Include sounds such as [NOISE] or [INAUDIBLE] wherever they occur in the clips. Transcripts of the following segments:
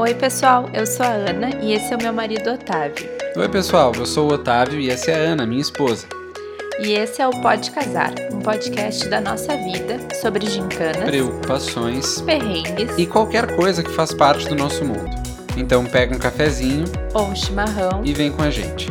Oi, pessoal, eu sou a Ana e esse é o meu marido Otávio. Oi, pessoal, eu sou o Otávio e essa é a Ana, minha esposa. E esse é o Pode Casar, um podcast da nossa vida sobre gincanas, Preocupações perrengues e qualquer coisa que faz parte do nosso mundo. Então pega um cafezinho ou um chimarrão. e vem com a gente.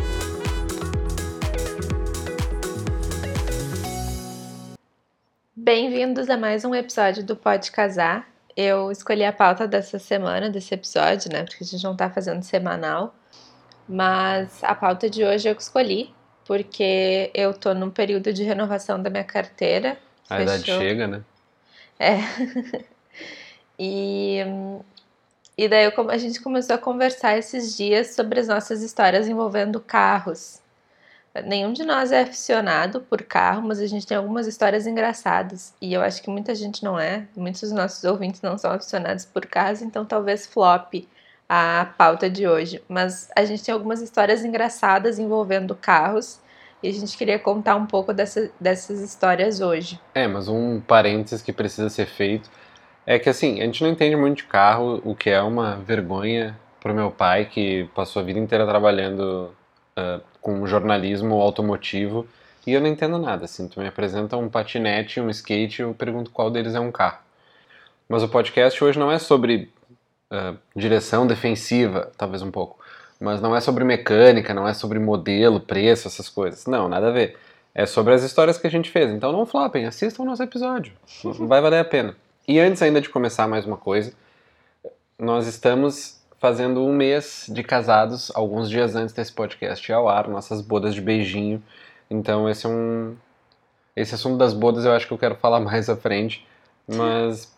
Bem-vindos a mais um episódio do Pode Casar. Eu escolhi a pauta dessa semana, desse episódio, né? Porque a gente não tá fazendo semanal. Mas a pauta de hoje eu escolhi, porque eu tô num período de renovação da minha carteira. A idade Fechou. chega, né? É. [LAUGHS] e, e daí a gente começou a conversar esses dias sobre as nossas histórias envolvendo carros. Nenhum de nós é aficionado por carro, mas a gente tem algumas histórias engraçadas. E eu acho que muita gente não é. Muitos dos nossos ouvintes não são aficionados por carros, então talvez flop a pauta de hoje. Mas a gente tem algumas histórias engraçadas envolvendo carros. E a gente queria contar um pouco dessa, dessas histórias hoje. É, mas um parênteses que precisa ser feito é que assim, a gente não entende muito de carro, o que é uma vergonha pro meu pai, que passou a vida inteira trabalhando ah, com jornalismo automotivo, e eu não entendo nada. Assim, tu me apresenta um patinete um skate, eu pergunto qual deles é um carro. Mas o podcast hoje não é sobre ah, direção defensiva, talvez um pouco. Mas não é sobre mecânica, não é sobre modelo, preço, essas coisas. Não, nada a ver. É sobre as histórias que a gente fez. Então não flopem, assistam o nosso episódio. [LAUGHS] Vai valer a pena. E antes ainda de começar mais uma coisa, nós estamos fazendo um mês de casados, alguns dias antes desse podcast ir ao ar, nossas bodas de beijinho. Então esse é um. Esse assunto das bodas eu acho que eu quero falar [LAUGHS] mais à frente. Mas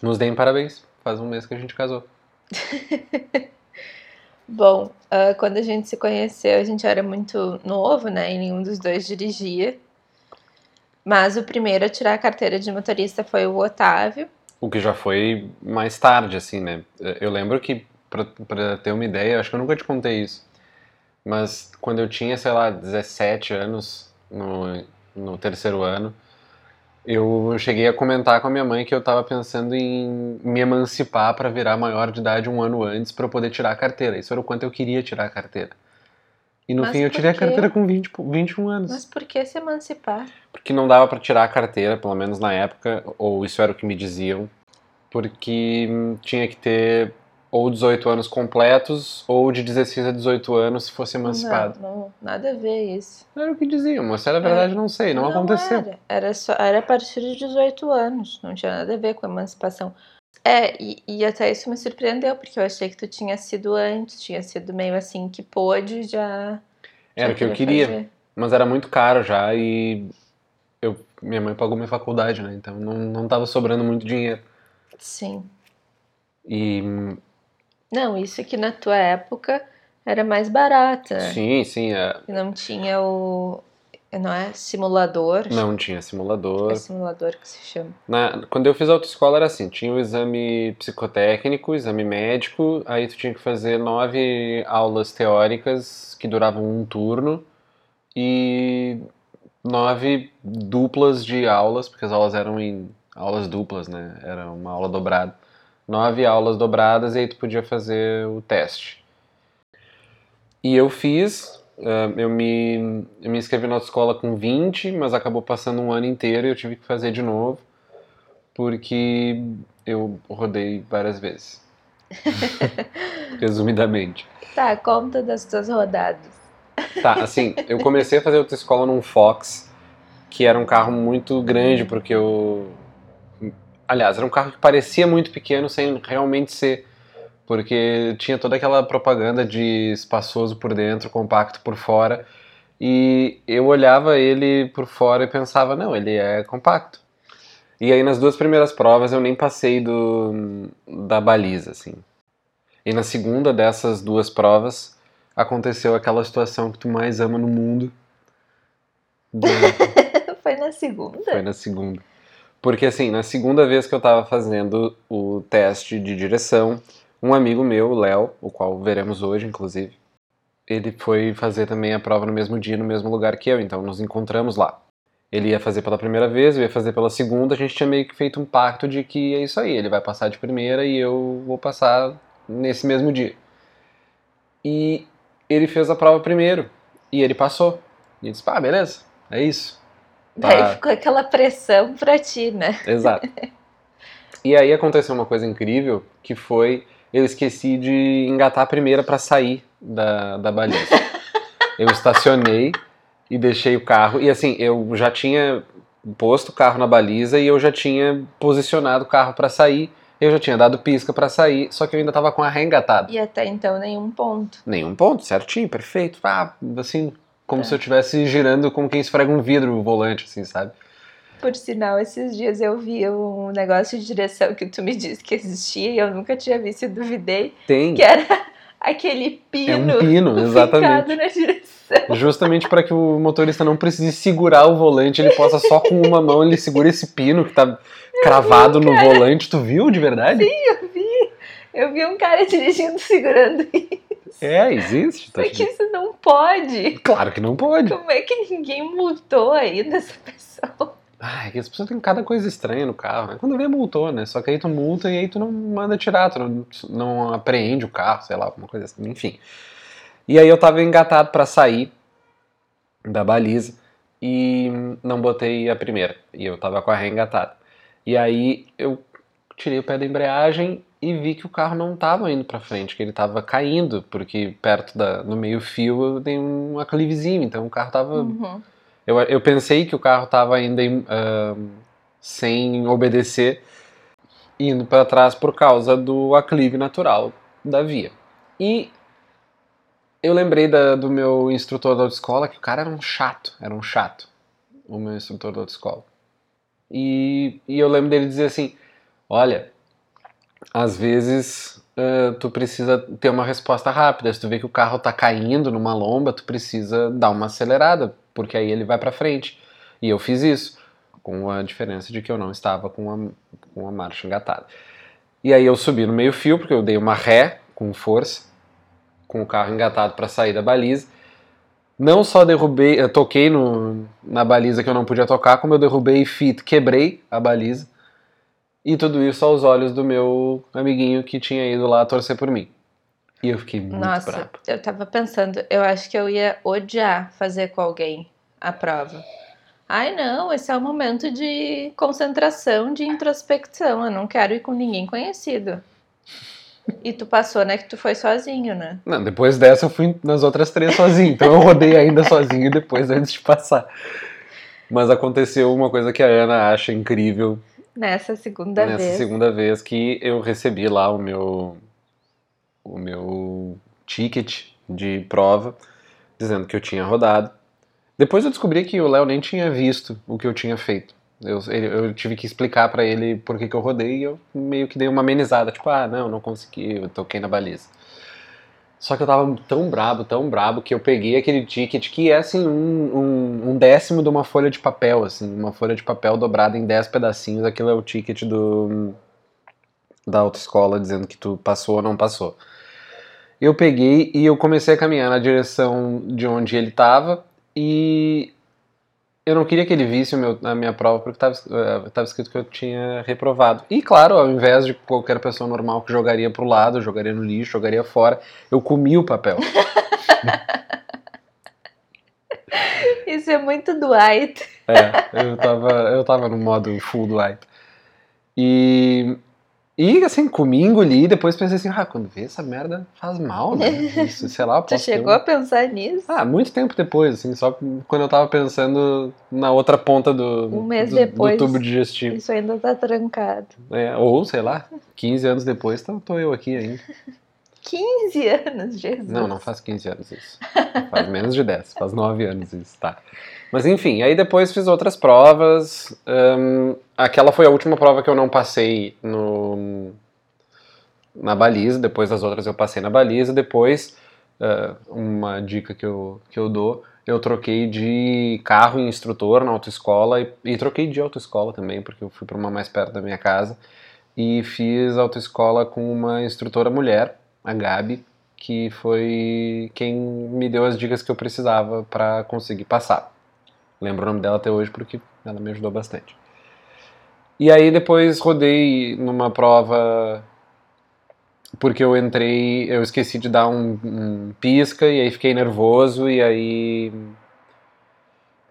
nos deem parabéns. Faz um mês que a gente casou. [LAUGHS] Bom, ah, quando a gente se conheceu, a gente era muito novo, né? E nenhum dos dois dirigia. Mas o primeiro a tirar a carteira de motorista foi o Otávio. O que já foi mais tarde, assim, né? Eu lembro que, pra, ter uma ideia, acho que eu nunca te contei isso. Mas quando eu tinha, sei lá, 17 anos, no, no terceiro ano, eu cheguei a comentar com a minha mãe que eu tava pensando em me emancipar para virar maior de idade um ano antes para poder tirar a carteira. Isso era o quanto eu queria tirar a carteira. E no Mas fim eu tirei a carteira com 20, 21 anos. Mas por que se emancipar? Porque não dava pra tirar a carteira, pelo menos na época, ou isso era o que me diziam, porque tinha que ter ou 18 anos completos ou de 16 a 18 anos se fosse emancipado. Não, não, nada a ver isso. Era o que diziam, mas se era verdade não sei, não, aconteceu. Era. Era, só, era a partir de 18 anos. Não tinha nada a ver com a emancipação. É, e, e até isso me surpreendeu, porque eu achei que tu tinha sido antes, tinha sido meio assim que pôde já. Era já o que eu queria, fazer. mas era muito caro já e eu, minha mãe pagou minha faculdade, né? Então não, não tava sobrando muito dinheiro. Sim. E Não, isso que na tua época era mais barato, né? sim, sim, é, E Não tinha o. Não é? Simulador? não tinha simulador. É simulador que se chama. Na- quando eu fiz autoescola era assim, tinha o exame psicotécnico, exame médico, aí tu tinha que fazer nove aulas teóricas que duravam um turno e nove duplas de aulas, porque as aulas eram em aulas duplas, né? Era uma aula dobrada. Nove aulas dobradas e aí tu podia fazer o teste. E eu fiz, eu me, eu me inscrevi na autoescola com 20, mas acabou passando um ano inteiro e eu tive que fazer de novo, porque eu rodei várias vezes. [LAUGHS] Resumidamente. Tá, conta das tuas rodadas. Tá, assim, eu comecei a fazer autoescola num Fox, que era um carro muito grande, porque eu. Aliás, era um carro que parecia muito pequeno sem realmente ser. Porque tinha toda aquela propaganda de espaçoso por dentro, compacto por fora. E eu olhava ele por fora e pensava, não, ele é compacto. E aí nas duas primeiras provas eu nem passei do, da baliza, assim. E na segunda dessas duas provas aconteceu aquela situação que tu mais ama no mundo. [LAUGHS] Foi na segunda? Foi na segunda. Porque assim, na segunda vez que eu tava fazendo o teste de direção, um amigo meu, o Léo, o qual veremos hoje, inclusive, ele foi fazer também a prova no mesmo dia, no mesmo lugar que eu, então nos encontramos lá. Ele ia fazer pela primeira vez, eu ia fazer pela segunda, a gente tinha meio que feito um pacto de que é isso aí, ele vai passar de primeira e eu vou passar nesse mesmo dia. E ele fez a prova primeiro e ele passou. E disse, pá, beleza, é isso. Tá. Daí ficou aquela pressão pra ti, né? Exato. [LAUGHS] E aí aconteceu uma coisa incrível, que foi eu esqueci de engatar a primeira para sair da, da baliza. eu estacionei e deixei o carro. E assim, eu já tinha posto o carro na baliza e eu já tinha posicionado o carro para sair. Eu já tinha dado pisca para sair, só que eu ainda tava com a ré engatada. E até então nenhum ponto. Nenhum ponto, certinho, perfeito. Ah, assim, como é. se eu estivesse girando como quem esfrega um vidro o volante, assim, sabe? Por sinal, esses dias eu vi um negócio de direção que tu me disse que existia e eu nunca tinha visto e duvidei. Tem. Que era [LAUGHS] aquele pino. É um pino, [LAUGHS] exatamente. na direção. Justamente para que o motorista não precise segurar o volante, ele possa só com uma mão ele segura esse pino que tá cravado vi, no volante. Tu viu de verdade? Sim, eu vi. Eu vi um cara dirigindo segurando isso. É, existe. Tá Só que isso não pode. Claro que não pode. Como é que ninguém multou ainda essa pessoa? É que as pessoas têm cada coisa estranha no carro. Né? Quando vê, multou, né? Só que aí tu multa e aí tu não manda tirar, tu não, não apreende o carro, sei lá, alguma coisa assim. Enfim. E aí eu tava engatado para sair da baliza e não botei a primeira. E eu tava com a ré engatada. E aí eu tirei o pé da embreagem e vi que o carro não estava indo para frente, que ele estava caindo, porque perto da no meio fio tem um aclivezinho, então o carro estava Uhum. Eu, eu pensei que o carro estava ainda em, ah, sem obedecer, indo para trás por causa do aclive natural da via. E eu lembrei da- do meu instrutor da autoescola, que o cara era um chato, era um chato, o meu instrutor da autoescola. E, e eu lembro dele dizer assim, olha, às vezes ah, tu precisa ter uma resposta rápida. Se tu vê que o carro tá caindo numa lomba, tu precisa dar uma acelerada, porque aí ele vai para frente. E eu fiz isso, com a diferença de que eu não estava com a, com marcha engatada. E aí eu subi no meio fio, porque eu dei uma ré com força, com o carro engatado para sair da baliza. Não só derrubei, eu toquei no, na baliza que eu não podia tocar, como eu derrubei fita, quebrei a baliza. E tudo isso aos olhos do meu amiguinho que tinha ido lá torcer por mim. E eu fiquei muito Nossa, bravo. eu tava pensando, eu acho que eu ia odiar fazer com alguém a prova. Ai, não, esse é o momento de concentração, de introspecção. Eu não quero ir com ninguém conhecido. E tu passou, né? Que tu foi sozinho, né? Não, depois dessa eu fui nas outras três sozinho. Então eu rodei ainda sozinho depois antes de passar. Mas aconteceu uma coisa que a Ana acha incrível Nessa segunda nessa vez. segunda vez que eu recebi lá o meu o meu ticket de prova dizendo que eu tinha rodado. Depois eu descobri que o Léo nem tinha visto o que eu tinha feito. Eu, ele- eu tive que explicar pra ele por que, que eu rodei e eu meio que dei uma amenizada, tipo, ah, não, não consegui, eu toquei na baliza. Só que eu tava tão brabo, tão brabo, que eu peguei aquele ticket que é assim, um, um, um décimo de uma folha de papel, assim, uma folha de papel dobrada em 10 pedacinhos, aquilo é o ticket do, da autoescola dizendo que tu passou ou não passou. Eu peguei e eu comecei a caminhar na direção de onde ele tava e eu não queria que ele visse o meu, a minha prova porque estava escrito que eu tinha reprovado. E claro, ao invés de qualquer pessoa normal que jogaria pro lado, jogaria no lixo, jogaria fora, eu comi o papel. [LAUGHS] Isso é muito Dwight. É, eu tava, eu tava no modo full hype. E, e assim, comi, engoli, e depois pensei assim, ah, quando vê essa merda faz mal, né? [LAUGHS] Isso, sei lá, Tu chegou um- a pensar nisso? Ah, muito tempo depois, assim, só quando eu tava pensando na outra ponta do, Um mês do, depois. do tubo digestivo. Isso ainda tá trancado. É, ou, sei lá, 15 anos depois, tô, tô eu aqui ainda. [LAUGHS] 15 anos, Jesus. Não, não faz 15 anos isso. Faz menos de 10, faz 9 anos isso, tá. Mas enfim, aí depois fiz outras provas. hum, aquela foi a última prova que eu não passei no, na baliza. Depois das outras eu passei na baliza. Depois, ah, uma dica que eu, que eu dou, eu troquei de carro em instrutor na autoescola e, e troquei de autoescola também, porque eu fui para uma mais perto da minha casa. E fiz autoescola com uma instrutora mulher, a Gabi, que foi quem me deu as dicas que eu precisava para conseguir passar. Lembro o nome dela até hoje porque ela me ajudou bastante. E aí depois rodei numa prova porque eu entrei, eu esqueci de dar um, um pisca e aí fiquei nervoso e aí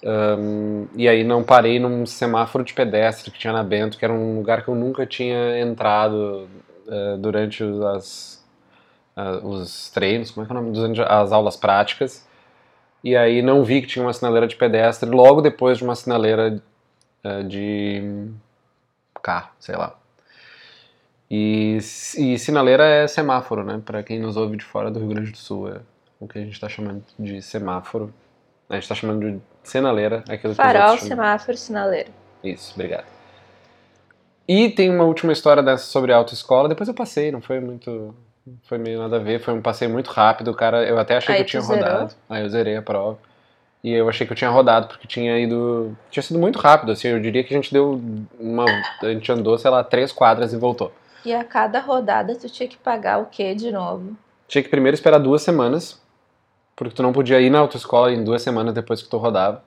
um, e aí não parei num semáforo de pedestre que tinha na Bento, que era um lugar que eu nunca tinha entrado uh, durante as, uh, os treinos, como é que é o nome? Durante as aulas práticas. E aí não vi que tinha uma sinaleira de pedestre logo depois de uma sinaleira uh, de carro, sei lá. E, e sinaleira é semáforo, né? Para quem nos ouve de fora do Rio Grande do Sul, é o que a gente está chamando de semáforo. A gente está chamando de sinaleira, aquilo Farol, que semáforo, sinaleira. Isso, obrigado. E tem uma última história dessa sobre autoescola, depois eu passei, não foi muito. Foi meio nada a ver, foi um passeio muito rápido, cara. Eu até achei Aí que eu tinha zerou? rodado. Aí eu zerei a prova. E eu achei que eu tinha rodado, porque tinha ido. Tinha sido muito rápido, assim. Eu diria que a gente deu uma. A gente andou, sei lá, três quadras e voltou. E a cada rodada tu tinha que pagar o quê de novo? Tinha que primeiro esperar duas semanas, porque tu não podia ir na autoescola em duas semanas depois que tu rodava.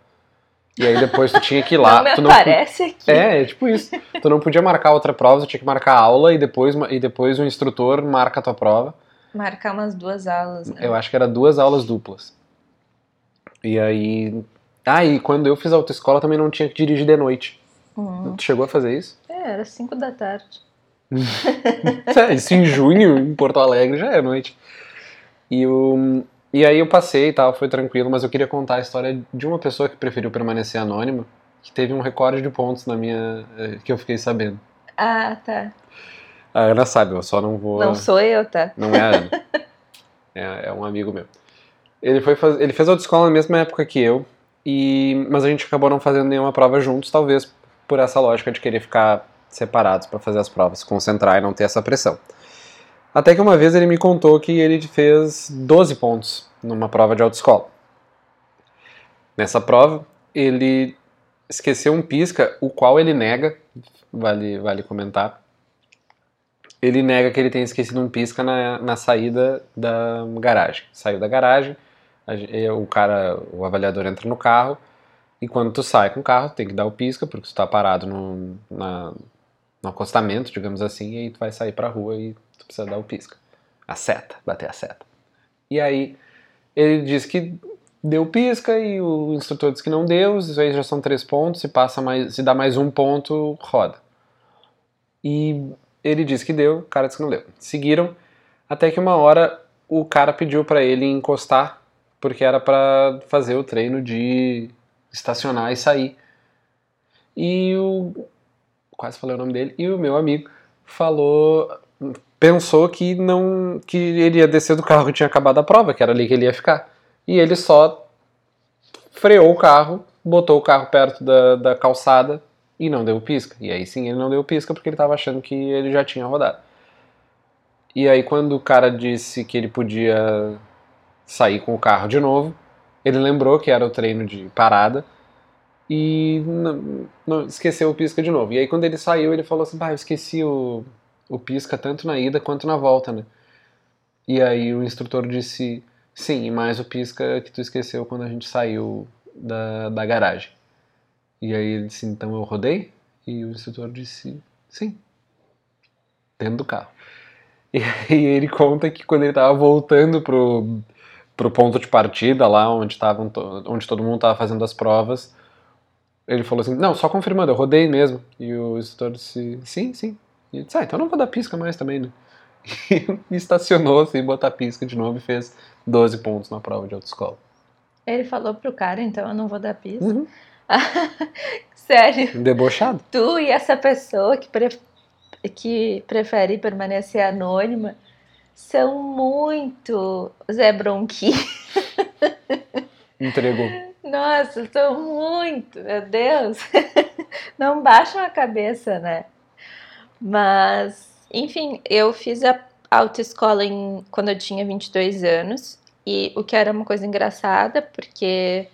E aí depois tu tinha que ir [LAUGHS] lá. não me tu não aparece aqui. É, é tipo isso. Tu não podia marcar outra prova, tu tinha que marcar a aula e depois, e depois o instrutor marca a tua prova. Marcar umas duas aulas, né? Eu acho que era duas aulas duplas. E aí. Ah, e quando eu fiz autoescola também não tinha que dirigir de noite. Uhum. Tu chegou a fazer isso? É, era cinco da tarde. [LAUGHS] É, isso em junho, em Porto Alegre, já é noite. E, o, e aí eu passei e tal, foi tranquilo, mas eu queria contar a história de uma pessoa que preferiu permanecer anônima, que teve um recorde de pontos na minha. eh, que eu fiquei sabendo. Ah, tá. A Ana sabe, eu só não vou. Não sou eu, tá? Não é a Ana. [LAUGHS] É, é um amigo meu. Ele, foi faz... ele fez autoescola na mesma época que eu, e... mas a gente acabou não fazendo nenhuma prova juntos, talvez por essa lógica de querer ficar separados para fazer as provas, se concentrar e não ter essa pressão. Até que uma vez ele me contou que ele fez 12 pontos numa prova de autoescola. Nessa prova, ele esqueceu um pisca, o qual ele nega, vale, vale comentar. Ele nega que ele tenha esquecido um pisca na, na saída da garagem. Saiu da garagem, o cara, o avaliador entra no carro, e quando tu sai com o carro, tem que dar o pisca, porque tu tá parado no, na, no acostamento, digamos assim, e aí tu vai sair pra rua e tu precisa dar o pisca. A seta, bater a seta. E aí ele disse que deu pisca e o instrutor disse que não deu, isso aí já são três pontos, se passa mais, se dá mais um ponto, roda. E ele disse que deu, o cara disse que não deu. Seguiram, até que uma hora o cara pediu pra ele encostar, porque era pra fazer o treino de estacionar e sair. E o. Quase falei o nome dele. E o meu amigo falou. Pensou que não. que ele ia descer do carro que tinha acabado a prova, que era ali que ele ia ficar. E ele só freou o carro, botou o carro perto da, da calçada e não deu pisca. E aí sim ele não deu pisca porque ele estava achando que ele já tinha rodado. E aí quando o cara disse que ele podia sair com o carro de novo, ele lembrou que era o treino de parada e não, não- esqueceu o pisca de novo. E aí quando ele saiu, ele falou assim: "Bah, eu esqueci o, o pisca tanto na ida quanto na volta, né?" E aí o instrutor disse: "Sim, mais o pisca que tu esqueceu quando a gente saiu da, da garagem." E aí ele disse: "Então eu rodei?" E o instrutor disse: "Sim." Dentro do carro. E [LAUGHS] aí ele conta que quando ele tava voltando pro, pro ponto de partida, lá onde, tavam onde todo mundo tava fazendo as provas, ele falou assim, não, só confirmando, eu rodei mesmo. E o instrutor disse, sim, sim. E disse, ah, então não vou dar pisca mais também, né? [LAUGHS] E estacionou sem botar pisca de novo e fez 12 pontos na prova de autoescola. Ele falou pro cara, então eu não vou dar pista. Uhum. [LAUGHS] Sério, Debochado. tu e essa pessoa que, pre- que prefere permanecer anônima são muito Zé Bronqui. [LAUGHS] Entregou. Nossa, são muito, meu Deus. Não baixam a cabeça, né? Mas, enfim, eu fiz a autoescola em, quando eu tinha 22 anos. E o que era uma coisa engraçada, porque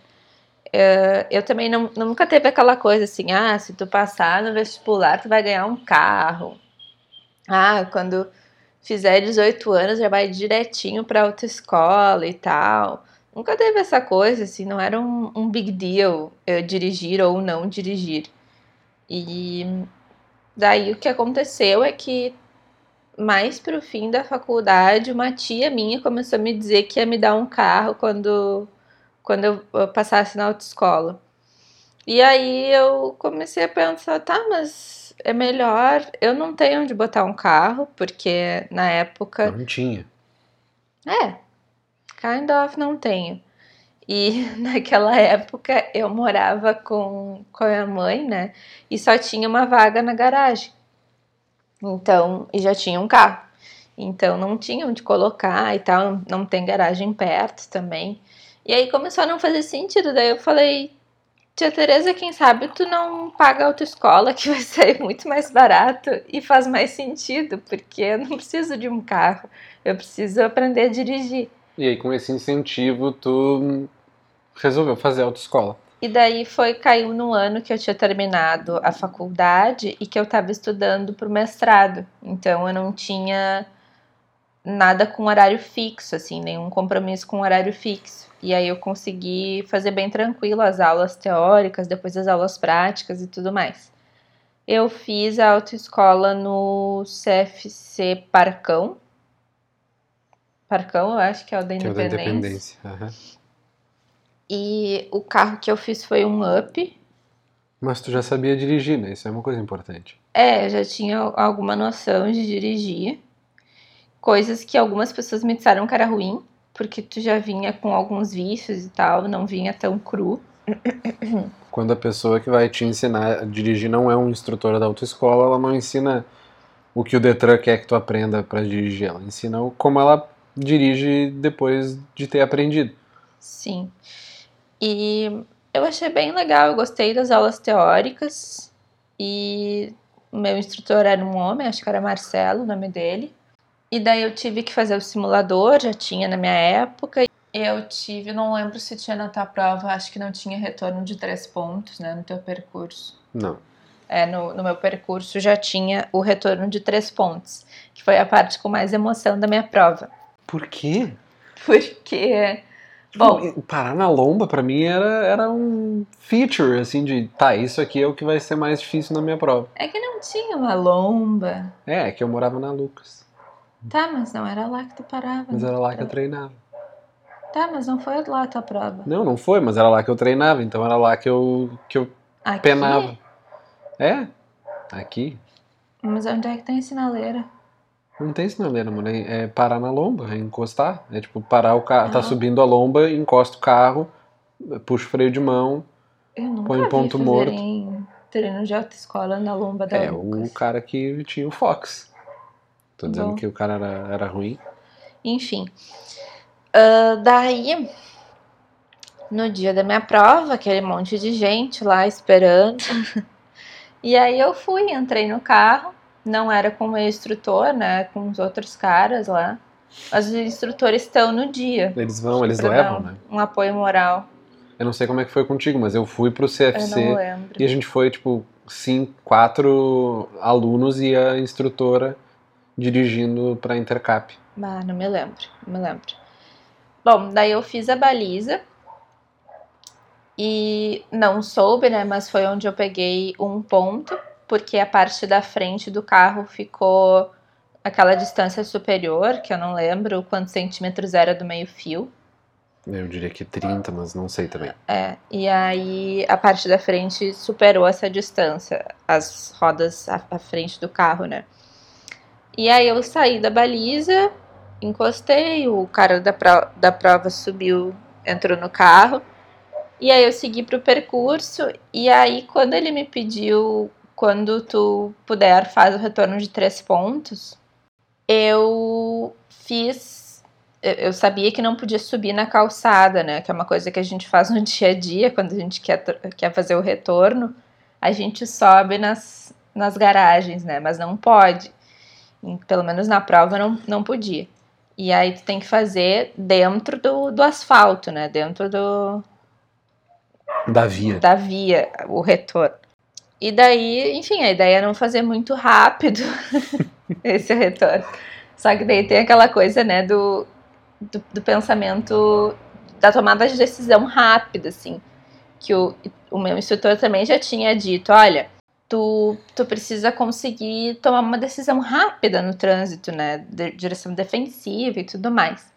eh, eu também não, nunca teve aquela coisa assim, ah, se tu passar no vestibular, tu vai ganhar um carro. Ah, quando fizer 18 anos, já vai direitinho pra autoescola e tal. Nunca teve essa coisa, assim, não era um, um big deal eu dirigir ou não dirigir. E daí o que aconteceu é que mais pro fim da faculdade, uma tia minha começou a me dizer que ia me dar um carro quando, quando eu, passasse na autoescola. E aí eu comecei a pensar, tá, mas é melhor. Eu não tenho onde botar um carro, porque na época. Não tinha. É, kind of não tenho. E [LAUGHS] naquela época eu morava com, com a minha mãe, né? E só tinha uma vaga na garagem. Então, e já tinha um carro. Então não tinha onde colocar e tal, não tem garagem perto também. E aí começou a não fazer sentido. Daí eu falei, tia Tereza, quem sabe tu não paga autoescola, que vai [LAUGHS] sair muito mais barato e faz mais sentido, porque eu não preciso de um carro, eu preciso aprender a dirigir. E aí, com esse incentivo, tu resolveu fazer autoescola. E daí foi, caiu no ano que eu tinha terminado a faculdade e que eu estava estudando para o mestrado. Então eu não tinha nada com horário fixo, assim, nenhum compromisso com horário fixo. E aí eu consegui fazer bem tranquilo as aulas teóricas, depois as aulas práticas e tudo mais. Eu fiz a autoescola no CFC Parcão. Parcão, eu acho que é o da Que é o da Independência. independência. aham. E o carro que eu fiz foi um Up. Mas tu já sabia dirigir, né? Isso é uma coisa importante. É, eu já tinha alguma noção de dirigir. Coisas que algumas pessoas me disseram que era ruim, porque tu já vinha com alguns vícios e tal, não vinha tão cru. Quando a pessoa que vai te ensinar a dirigir não é um instrutor da autoescola, ela não ensina o que o Detran quer que tu aprenda para dirigir. Ela ensina como ela dirige depois de ter aprendido. Sim. E eu achei bem legal, eu gostei das aulas teóricas. E o meu instrutor era um homem, acho que era Marcelo, o nome dele. E daí eu tive que fazer o simulador, já tinha na minha época. Eu tive, não lembro se tinha na tua prova, acho que não tinha retorno de três pontos, né, no teu percurso. Não. É, no, no meu percurso já tinha o retorno de três pontos, que foi a parte com mais emoção da minha prova. Por quê? Porque, bom, Parar na lomba pra mim era, era um feature, assim, de tá, isso aqui é o que vai ser mais difícil na minha prova. é que não tinha uma lomba. É, é que eu morava na Lucas. Tá, mas não era lá que tu parava. Mas né? era lá que eu treinava. Tá, mas não foi lá a tua prova. Não, não foi, mas era lá que eu treinava, então era lá que eu, que eu Aqui? penava. É? Aqui? Mas onde é que tem sinaleira? Não tem sinaleira, mano. É é parar na lomba, é encostar. É tipo parar o carro, tá subindo a lomba, encosta o carro, puxa o freio de mão. Põe vi ponto fazerem treino de autoescola na lomba da É Lucas. o cara que tinha o Fox. Tô dizendo Bom. que o cara era, era ruim. Enfim. Ah, daí, no dia da minha prova, aquele monte de gente lá esperando. [LAUGHS] e aí eu fui, entrei no carro. Não era com o meu instrutor, né? Com os outros caras lá. Mas os instrutores estão no dia. Eles vão, eles levam, dar né? Um apoio moral. Eu não sei como é que foi contigo, mas eu fui pro Eu CFC não lembro. e a gente foi, tipo, cinco, quatro alunos e a instrutora dirigindo pra Intercap. Ah, não me lembro, não me lembro. Bom, daí eu fiz a baliza e não soube, né? Mas foi onde eu peguei um ponto, porque a parte da frente do carro ficou aquela distância superior, que eu não lembro quantos centímetros era do meio-fio. Eu diria que 30, mas não sei também. É, e aí a parte da frente superou essa distância, as rodas à, à frente do carro, né? E aí eu saí da baliza, encostei, o cara da, pro- da prova subiu, entrou no carro, e aí eu segui pro percurso, e aí quando ele me pediu, quando tu puder, faz o retorno de três pontos, eu fiz eu- sabia que não podia subir na calçada, né? Que é uma coisa que a gente faz no [LAUGHS] dia a dia, quando a gente quer, quer fazer o retorno, a gente sobe nas, nas garagens, né? Mas não pode. Pelo menos na prova não, não podia. E aí tu tem que fazer dentro do, do asfalto, né? Dentro do, Da via. da via, o retorno. E daí, enfim, a ideia é não fazer muito rápido [LAUGHS] esse retorno. Só que daí tem aquela coisa, né, do, do, do pensamento, da tomada de decisão rápida, assim. Que o, o meu instrutor também já tinha dito, olha, tu, tu precisa conseguir tomar uma decisão rápida no trânsito, né? De direção defensiva e tudo mais.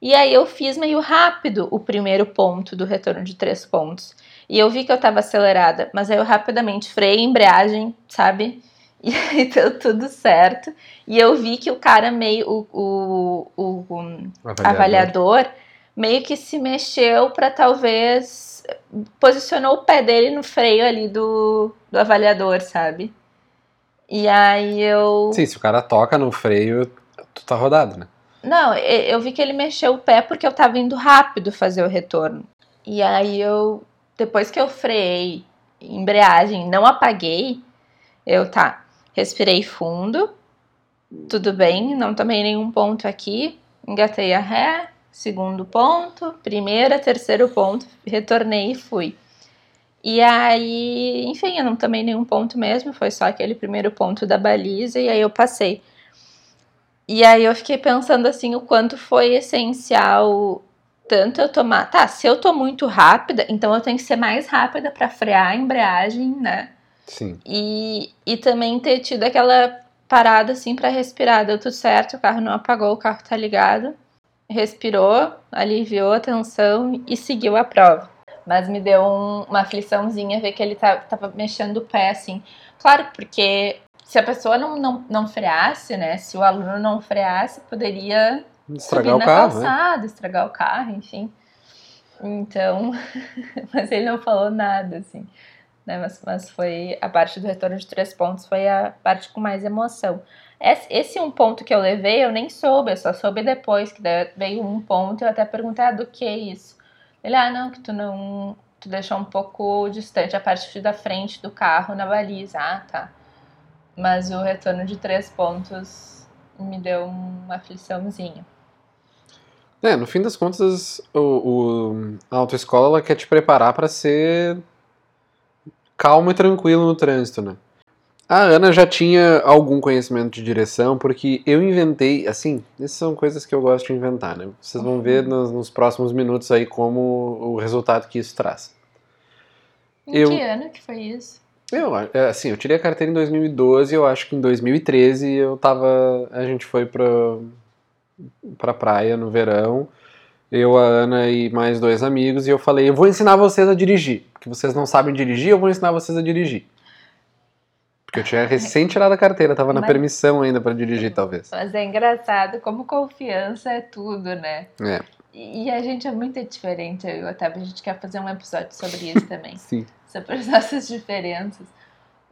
E aí eu fiz meio rápido o primeiro ponto do retorno de três pontos. E eu vi que eu tava acelerada, mas aí eu rapidamente freiei a embreagem, sabe? [LAUGHS] E aí deu tudo certo. E eu vi que o cara meio. O, o, o, o avaliador. avaliador. meio que se mexeu para talvez. posicionou o pé dele no freio ali do, do avaliador, sabe? E aí eu. Sim, se o cara toca no freio, tu tá rodado, né? Não, eu vi que ele mexeu o pé porque eu tava indo rápido fazer o retorno. E aí eu, depois que eu freiei embreagem, não apaguei, eu tá, respirei fundo, tudo bem, não tomei nenhum ponto aqui, engatei a ré, segundo ponto, primeira, terceiro ponto, retornei e fui. E aí, enfim, eu não tomei nenhum ponto mesmo, foi só aquele primeiro ponto da baliza e aí eu passei. E aí eu fiquei pensando assim o quanto foi essencial tanto eu tomar, tá, se eu tô muito rápida, então eu tenho que ser mais rápida para frear a embreagem, né? Sim. E, e também ter tido aquela parada assim para respirar, deu tudo certo, o carro não apagou, o carro tá ligado. Respirou, aliviou a tensão e seguiu a prova. Mas me deu um, uma afliçãozinha ver que ele tá, tava mexendo o pé, assim. Claro, porque se a pessoa não, não, não freasse, né? Se o aluno não freasse, poderia estragar o carro, né? calçada, estragar o carro, enfim. Então, [LAUGHS] mas ele não falou nada, assim. Né? Mas, mas foi a parte do retorno de três pontos foi a parte com mais emoção. Esse, esse um ponto que eu levei, eu nem soube, eu só soube depois que veio um ponto, eu até perguntei, ah, do que é isso? Ele, ah, não, que tu não, tu deixou um pouco distante a parte da frente do carro na baliza. Ah, tá. Mas o retorno de três pontos me deu uma afliçãozinha. É, no fim das contas, o, o, a autoescola ela quer te preparar para ser calmo e tranquilo no trânsito, né? A Ana já tinha algum conhecimento de direção, porque eu inventei, assim, essas são coisas que eu gosto de inventar, né? Vocês vão ver nos, nos próximos minutos aí como o resultado que isso traz. Em eu, que ano que foi isso? Eu, é, assim, eu tirei a carteira em 2012 eu acho que em 2013 eu tava. A gente foi pra, pra praia no verão. Eu, a Ana e mais dois amigos, e eu falei, eu vou ensinar vocês a dirigir. Porque vocês não sabem dirigir, eu vou ensinar vocês a dirigir. Porque eu tinha recém tirado a carteira, tava na mas, permissão ainda para dirigir, talvez. Mas é engraçado como confiança é tudo, né? É. E, e a gente é muito diferente, eu e o Otávio, a gente quer fazer um episódio sobre isso também. [LAUGHS] Sim sobre as nossas diferenças.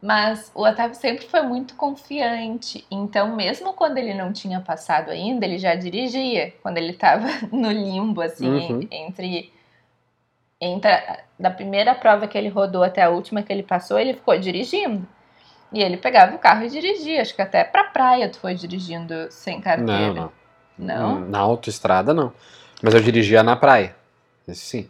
Mas o Otávio sempre foi muito confiante. Então, mesmo quando ele não tinha passado ainda, ele já dirigia. Quando ele estava [LAUGHS] no limbo, assim, uhum. entre, entre da primeira prova que ele rodou até a última que ele passou, ele ficou dirigindo. E ele pegava o carro e dirigia. Acho que até pra praia tu foi dirigindo sem carteira. Não, não. não? Na autoestrada, não. Mas eu dirigia na praia. Esse sim.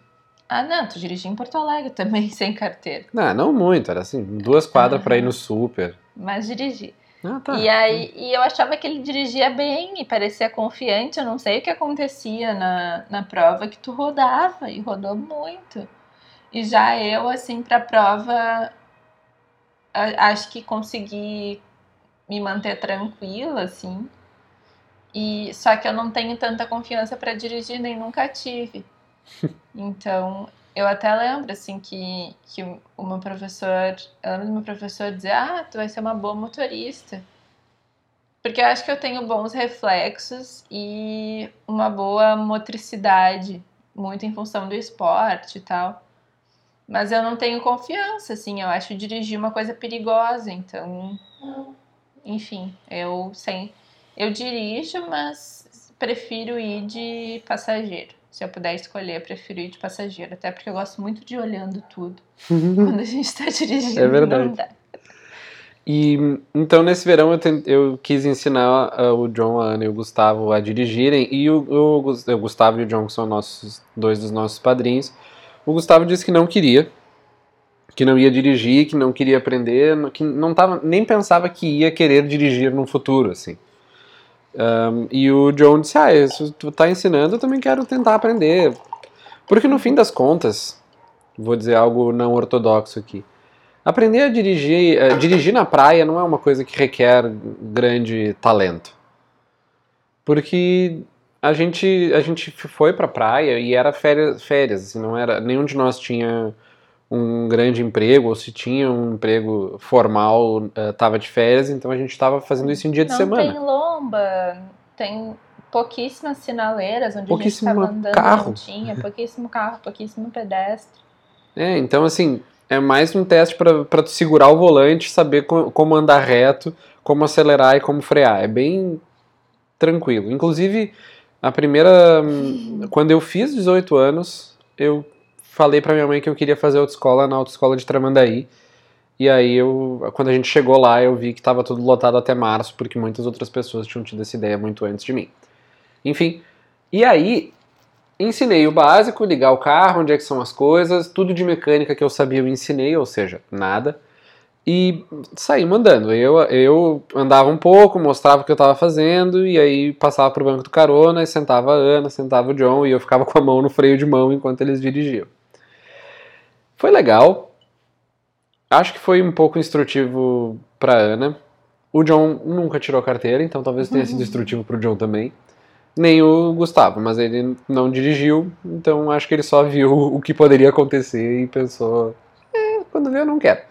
Ah, não, tu dirigia em Porto Alegre também, [LAUGHS] sem carteira. Não, não muito, era assim, duas quadras uhum. para ir no super. Mas dirigi. Ah, tá. E aí, e eu achava que ele dirigia bem e parecia confiante, eu não sei o que acontecia na, na prova, que tu rodava, e rodou muito. E já eu, assim, pra prova, acho que consegui me manter tranquila, assim. E só que eu não tenho tanta confiança para dirigir, nem nunca tive. [LAUGHS] Então, eu até lembro, assim, que, que o meu professor, eu lembro do meu professor dizer, ah, tu vai ser uma boa motorista. Porque eu acho que eu tenho bons reflexos e uma boa motricidade, muito em função do esporte e tal. Mas eu não tenho confiança, assim, eu acho dirigir uma coisa perigosa, então, enfim, eu sem eu dirijo, mas prefiro ir de passageiro. Se eu puder escolher, eu prefiro ir de passageiro, até porque eu gosto muito de ir olhando tudo [LAUGHS] quando a gente está dirigindo. É verdade. E então nesse verão eu, eu quis ensinar uh, o John, a Ana e o Gustavo a dirigirem e o, o, o Gustavo e o John que são nossos dois dos nossos padrinhos. O Gustavo disse que não queria, que não ia dirigir, que não queria aprender, que não tava, nem pensava que ia querer dirigir no futuro, assim. Um, e o John disse: Ah, se tu tá ensinando, eu também quero tentar aprender. Porque no fim das contas, vou dizer algo não ortodoxo aqui. Aprender a dirigir, uh, dirigir na praia não é uma coisa que requer grande talento. Porque a gente, a gente foi pra praia e era férias, férias assim, não era, nenhum de nós tinha um grande emprego, ou se tinha um emprego formal, estava uh, de férias, então a gente estava fazendo isso em dia de não semana. tem lomba, tem pouquíssimas sinaleiras onde Pouquíssimo a gente estava andando, carro. não tinha, pouquíssimo carro, pouquíssimo pedestre. É, então assim, é mais um teste para tu segurar o volante, saber co como andar reto, como acelerar e como frear. É bem tranquilo. Inclusive, a primeira. Quando eu fiz 18 anos, eu falei pra minha mãe que eu queria fazer autoescola na autoescola de Tramandaí. E aí, eu, quando a gente chegou lá, eu vi que estava tudo lotado até março, porque muitas outras pessoas tinham tido essa ideia muito antes de mim. Enfim, e aí, ensinei o básico, ligar o carro, onde é que são as coisas, tudo de mecânica que eu sabia eu ensinei, ou seja, nada. E saí mandando. Eu, eu andava um pouco, mostrava o que eu estava fazendo, e aí passava pro banco do carona, e sentava a Ana, sentava o John, e eu ficava com a mão no freio de mão enquanto eles dirigiam. Foi legal. Acho que foi um pouco instrutivo pra Ana. O John nunca tirou carteira, então talvez tenha sido instrutivo pro John também. Nem o Gustavo, mas ele não dirigiu, então acho que ele só viu [LAUGHS] o que poderia acontecer e pensou: é, quando vê eu não quero.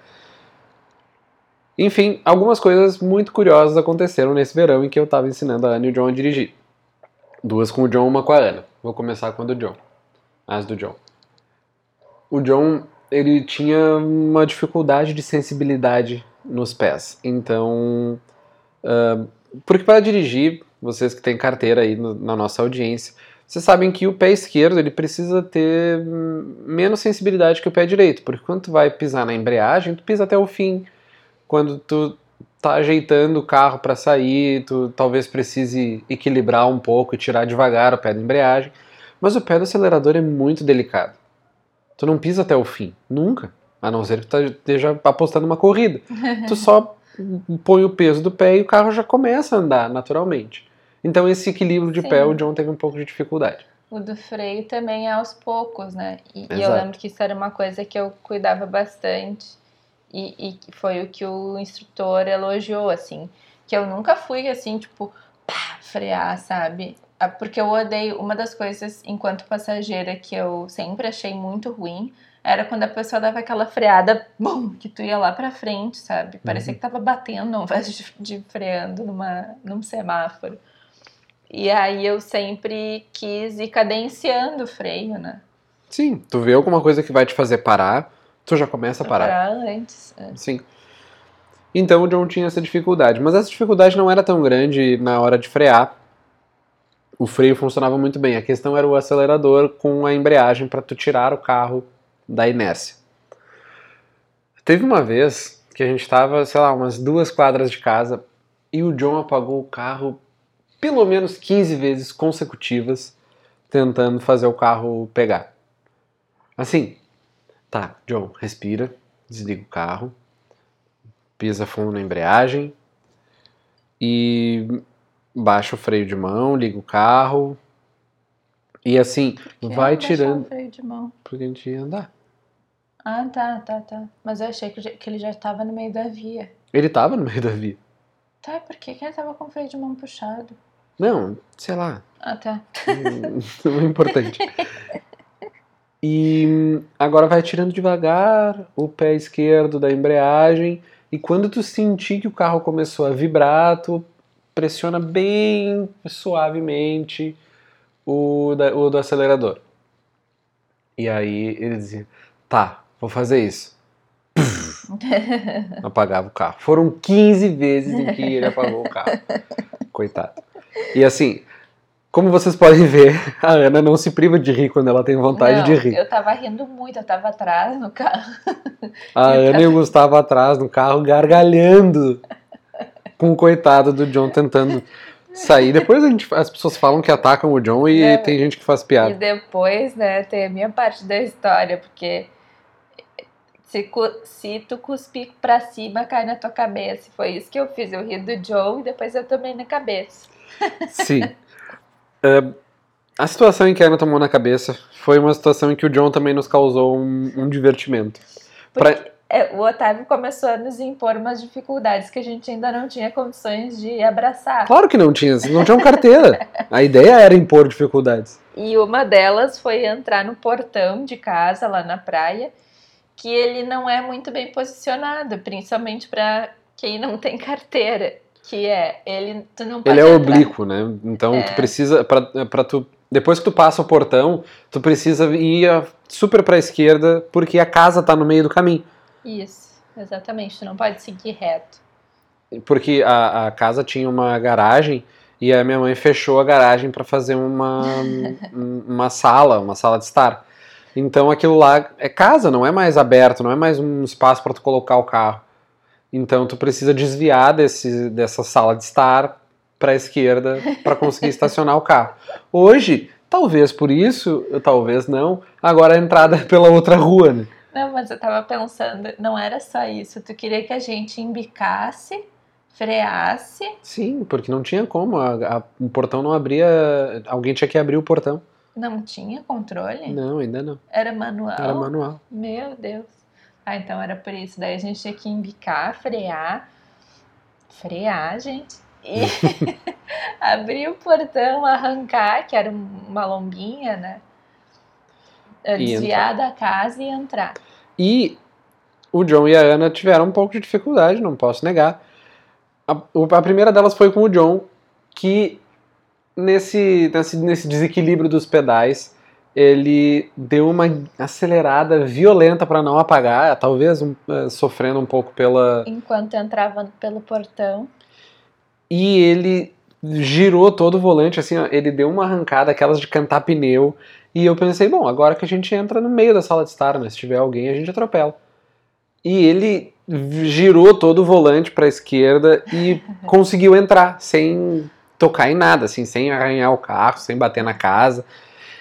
Enfim, algumas coisas muito curiosas aconteceram nesse verão em que eu estava ensinando a Ana e o John a dirigir. Duas com o John, uma com a Ana. Vou começar com a do John. As do John. O John, ele tinha uma dificuldade de sensibilidade nos pés. Então, uh, porque para dirigir, vocês que têm carteira aí no, na nossa audiência, vocês sabem que o pé esquerdo ele precisa ter menos sensibilidade que o pé direito, porque quando tu vai pisar na embreagem, tu pisa até o fim. Quando tu tá ajeitando o carro para sair, tu talvez precise equilibrar um pouco e tirar devagar o pé da embreagem, mas o pé do acelerador é muito delicado. Tu não pisa até o fim, nunca, a não ser que tu esteja apostando uma corrida. [LAUGHS] tu só põe o peso do pé e o carro já começa a andar naturalmente. Então esse equilíbrio de Sim. pé o John teve um pouco de dificuldade. O do freio também é aos poucos, né? E, e eu lembro que isso era uma coisa que eu cuidava bastante. E, e foi o que o instrutor elogiou, assim. Que eu nunca fui, assim, tipo, pá, frear, sabe? Ah, Porque eu odeio. Uma das coisas, enquanto passageira, que eu sempre achei muito ruim era quando a pessoa dava aquela freada, bum, que tu ia lá pra frente, sabe? Parecia Uhum. que tava batendo ao invés de, de freando numa, num semáforo. E aí eu sempre quis ir cadenciando o freio, né? Sim, tu vê alguma coisa que vai te fazer parar, tu já começa a parar. parar antes. é. Sim. Então o John tinha essa dificuldade, mas essa dificuldade não era tão grande na hora de frear. O freio funcionava muito bem. A questão era o acelerador com a embreagem para tu tirar o carro da inércia. Teve uma vez que a gente estava, sei lá, umas duas quadras de casa e o John apagou o carro pelo menos 15 vezes consecutivas tentando fazer o carro pegar. Assim, tá, John, respira, desliga o carro, pisa fundo na embreagem e baixa o freio de mão, liga o carro e assim vai tirando o freio de mão. porque a gente ia andar. Ah, tá, tá, tá. Mas eu achei que, ele já tava no meio da via. Ele tava no meio da via. Tá, por que, que ele tava com o freio de mão puxado? Não, sei lá, Ah, tá. [LAUGHS] não é importante. E agora vai tirando devagar o pé esquerdo da embreagem e quando tu sentir que o carro começou a vibrar, tu pressiona bem suavemente o, da- o do acelerador. E aí ele dizia, tá, vou fazer isso. [LAUGHS] apagava o carro. Foram 15 vezes em que ele apagou o carro. Coitado. E assim, como vocês podem ver, a Ana não se priva de rir quando ela tem vontade Não, de rir. Eu tava rindo muito, eu tava atrás no carro. A [LAUGHS] Ana e o Gustavo atrás no carro gargalhando com o coitado do John tentando sair. Depois a gente, as pessoas falam que atacam o John e Não. tem gente que faz E piada. depois, né, tem a minha parte da história, porque se, se tu cuspir pra cima, cai na tua cabeça. Foi isso que eu fiz. Eu ri do Joe e depois eu tomei na cabeça. [LAUGHS] Sim. É, a situação em que a Ana tomou na cabeça foi uma situação em que o John também nos causou um, um divertimento. Pra- é, o Otávio começou a nos impor umas dificuldades que a gente ainda não tinha condições de abraçar. Claro que não tinha, não tinham carteira. a ideia era impor dificuldades. E uma delas foi entrar no portão de casa lá na praia, que ele não é muito bem posicionado, principalmente para quem não tem carteira. Que é, ele tu não pode Ele é entrar. oblíquo, né? Então É. tu precisa para tu depois que tu passa o portão, tu precisa ir super para a esquerda porque a casa tá no meio do caminho. Isso, exatamente. Tu não pode seguir reto. Porque a, a casa tinha uma garagem e a minha mãe fechou a garagem para fazer uma, [LAUGHS] um- uma sala, uma sala de estar. Então aquilo lá é casa, não é mais aberto, não é mais um espaço para tu colocar o carro. Então tu precisa desviar desse, dessa sala de estar para a esquerda para conseguir [LAUGHS] estacionar o carro. Hoje, talvez por isso, talvez não, agora a entrada é pela outra rua, né? Não, mas eu tava pensando, não era só isso. Tu queria que a gente embicasse, freasse. Sim, porque não tinha como, a- a- o portão não abria, alguém tinha que abrir o portão. Não tinha controle? Não, ainda não. Era manual? Era manual. Meu Deus. Ah, então era por isso. Daí a gente tinha que embicar, frear. Frear, gente. E [LAUGHS] [LAUGHS] abrir o portão, arrancar, que era um- uma lombinha, né? E Desviar da casa e entrar. E o John e a Ana tiveram um pouco de dificuldade, não posso negar. A, a primeira delas foi com o John, que nesse, nesse, nesse desequilíbrio dos pedais, ele deu uma acelerada violenta para não apagar, talvez um, eh, sofrendo um pouco pela. Enquanto entrava pelo portão. E ele girou todo o volante, assim, ó, ele deu uma arrancada, aquelas de cantar pneu. E eu pensei, bom, agora que a gente entra no meio da sala de estar, né? Se tiver alguém, a gente atropela. E ele girou todo o volante para a esquerda e [LAUGHS] conseguiu entrar sem tocar em nada, assim, sem arranhar o carro, sem bater na casa.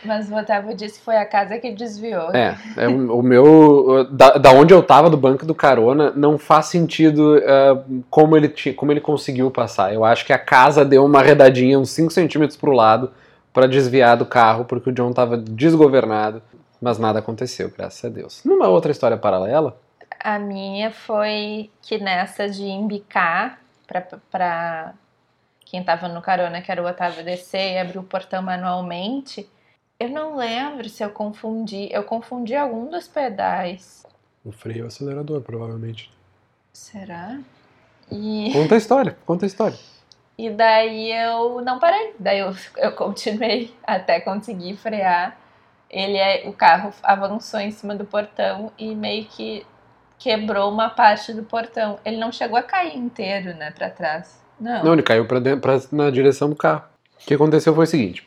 Mas o Otávio disse que foi a casa que desviou. É, é o, meu. Da, da onde eu tava, do banco do carona, não faz sentido ah, como, ele como ele conseguiu passar. Eu acho que a casa deu uma arredadinha, uns 5 centímetros pro lado, para desviar do carro, porque o John tava desgovernado. Mas nada aconteceu, graças a Deus. Numa outra história paralela, A minha foi que nessa de embicar pra, pra quem tava no carona, que era o Otávio descer e abrir o portão manualmente, eu não lembro se eu confundi. Eu confundi algum dos pedais. o freio e o acelerador, provavelmente. Será? E, Conta a história, conta a história. E daí eu não parei. Daí eu, [LAUGHS] eu continuei até conseguir frear. Ele é, o carro avançou em cima do portão e meio que quebrou uma parte do portão. Ele não chegou a cair inteiro, né, pra trás. Não. Não, ele caiu pra- na direção do carro. O que aconteceu foi o seguinte: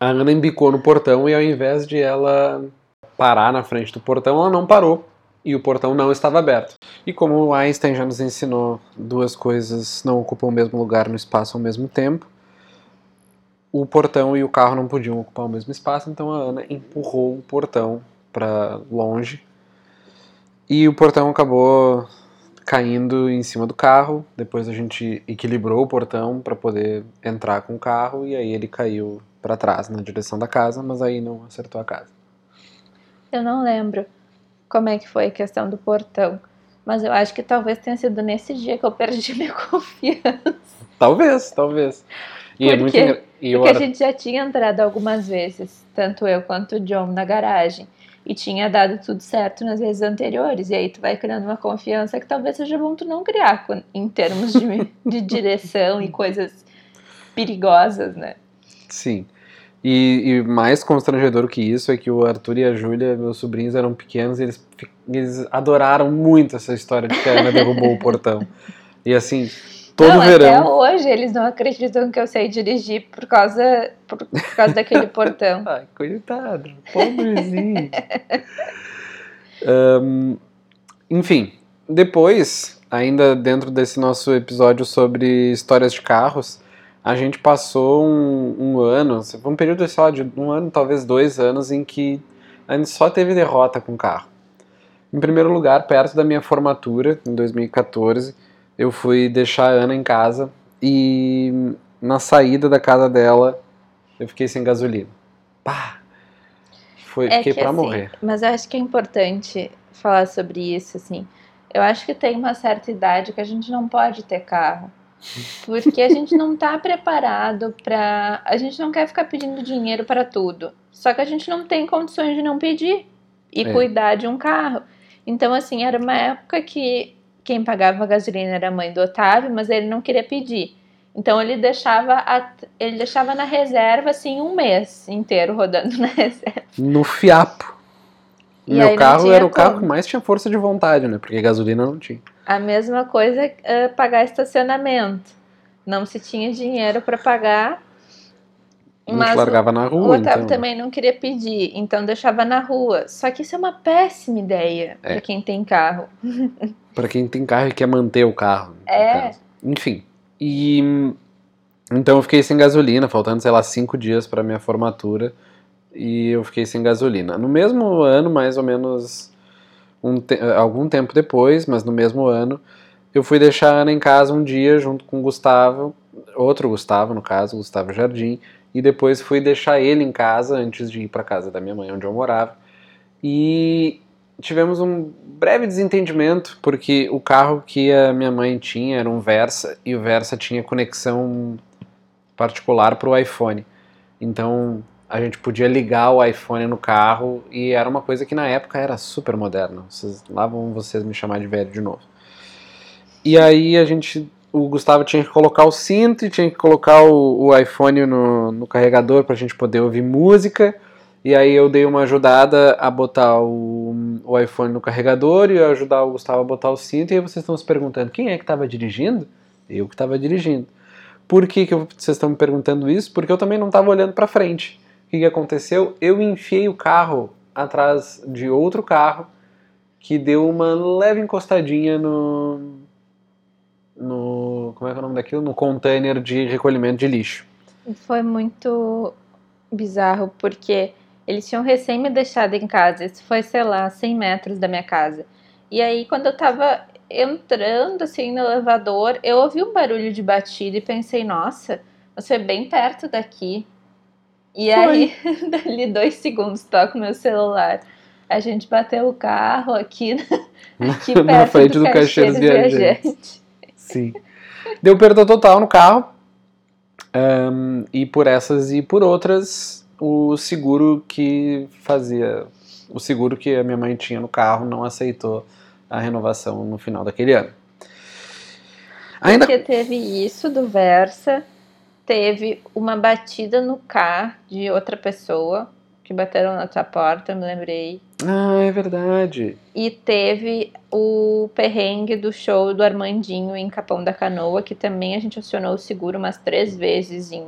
a Ana embicou no portão e ao invés de ela parar na frente do portão, ela não parou e o portão não estava aberto. E como Einstein já nos ensinou, duas coisas não ocupam o mesmo lugar no espaço ao mesmo tempo. O portão e o carro não podiam ocupar o mesmo espaço, então a Ana empurrou o portão para longe e o portão acabou caindo em cima do carro. Depois a gente equilibrou o portão para poder entrar com o carro e aí ele caiu para trás na direção da casa, mas aí não acertou a casa. Eu não lembro como é que foi a questão do portão. Mas eu acho que talvez tenha sido nesse dia que eu perdi [LAUGHS] minha confiança. Talvez, talvez. E é Por muito e Porque era- a gente já tinha entrado algumas vezes, tanto eu quanto o John, na garagem. E tinha dado tudo certo nas vezes anteriores. E aí tu vai criando uma confiança que talvez seja bom tu não criar em termos de, [LAUGHS] de direção e coisas perigosas, né? Sim. E, e mais constrangedor que isso é que o Arthur e a Júlia, meus sobrinhos, eram pequenos e eles, eles adoraram muito essa história de que a Ana derrubou o portão. E assim, todo não, até verão. hoje eles não acreditam que eu sei dirigir por causa, por, por causa daquele portão. [LAUGHS] Ai, coitado, pobrezinho. Ahn, enfim, depois, ainda dentro desse nosso episódio sobre histórias de carros, a gente passou um, um ano, um período só de um ano, talvez dois anos, em que a gente só teve derrota com carro. Em primeiro lugar, perto da minha formatura, em 2014, eu fui deixar a Ana em casa e na saída da casa dela eu fiquei sem gasolina. Pá! Foi, É fiquei que, pra assim, morrer. Mas eu acho que é importante falar sobre isso, assim. Eu acho que tem uma certa idade que a gente não pode ter carro. Porque a gente não tá preparado para. A gente não quer ficar pedindo dinheiro para tudo. Só que a gente não tem condições de não pedir e É. cuidar de um carro. Então, assim, era uma época que quem pagava a gasolina era a mãe do Otávio, mas ele não queria pedir. Então ele deixava, a- ele deixava na reserva assim um mês inteiro rodando [LAUGHS] na reserva. No fiapo. E Meu não carro era o carro como. que mais tinha força de vontade, né? Porque gasolina não tinha. A mesma coisa é pagar estacionamento. Não se tinha dinheiro para pagar. Gente Mas largava na o rua, Otávio então. também não queria pedir, então deixava na rua. Só que isso é uma péssima ideia É. para quem tem carro. [LAUGHS] Pra quem tem carro e quer manter o carro. É. Enfim. E. Então eu fiquei sem gasolina, faltando, sei lá, cinco dias pra minha formatura. E eu fiquei sem gasolina. No mesmo ano, mais ou menos. um te- algum tempo depois, mas no mesmo ano, eu fui deixar a Ana em casa um dia junto com o Gustavo, outro Gustavo, no caso, Gustavo Jardim, e depois fui deixar ele em casa antes de ir para casa da minha mãe, onde eu morava. E tivemos um breve desentendimento, porque o carro que a minha mãe tinha era um Versa, e o Versa tinha conexão particular para o iPhone. Então a gente podia ligar o iPhone no carro e era uma coisa que na época era super moderna. Vocês, lá vão vocês me chamar de velho de novo. E aí a gente, o Gustavo tinha que colocar o cinto e tinha que colocar o, o iPhone no, no carregador para a gente poder ouvir música. E aí eu dei uma ajudada a botar o, o iPhone no carregador e ajudar o Gustavo a botar o cinto. E aí vocês estão se perguntando quem é que estava dirigindo? Eu que estava dirigindo. Por que, que vocês estão me perguntando isso? Porque eu também não estava olhando para frente. O que, que aconteceu? Eu enfiei o carro atrás de outro carro que deu uma leve encostadinha no. no como é que é o nome daquilo? No container de recolhimento de lixo. Foi muito bizarro, porque eles tinham recém me deixado em casa. Isso foi, sei lá, 100 metros da minha casa. E aí, quando eu tava entrando assim no elevador, eu ouvi um barulho de batida e pensei, nossa, você é bem perto daqui. E Foi. aí, [LAUGHS] dali dois segundos, toco meu celular. A gente bateu o carro aqui, [LAUGHS] aqui perto Na frente do, do Caixeiros Viajantes. Viajante. Sim. Deu perda total no carro. Ahn, e por essas e por outras, o seguro que fazia. O seguro que a minha mãe tinha no carro não aceitou a renovação no final daquele ano. Ainda. Porque teve isso do Versa, teve uma batida no carro de outra pessoa, que bateram na tua porta, eu me lembrei. Ah, é verdade. E teve o perrengue do show do Armandinho em Capão da Canoa, que também a gente acionou o seguro umas três vezes em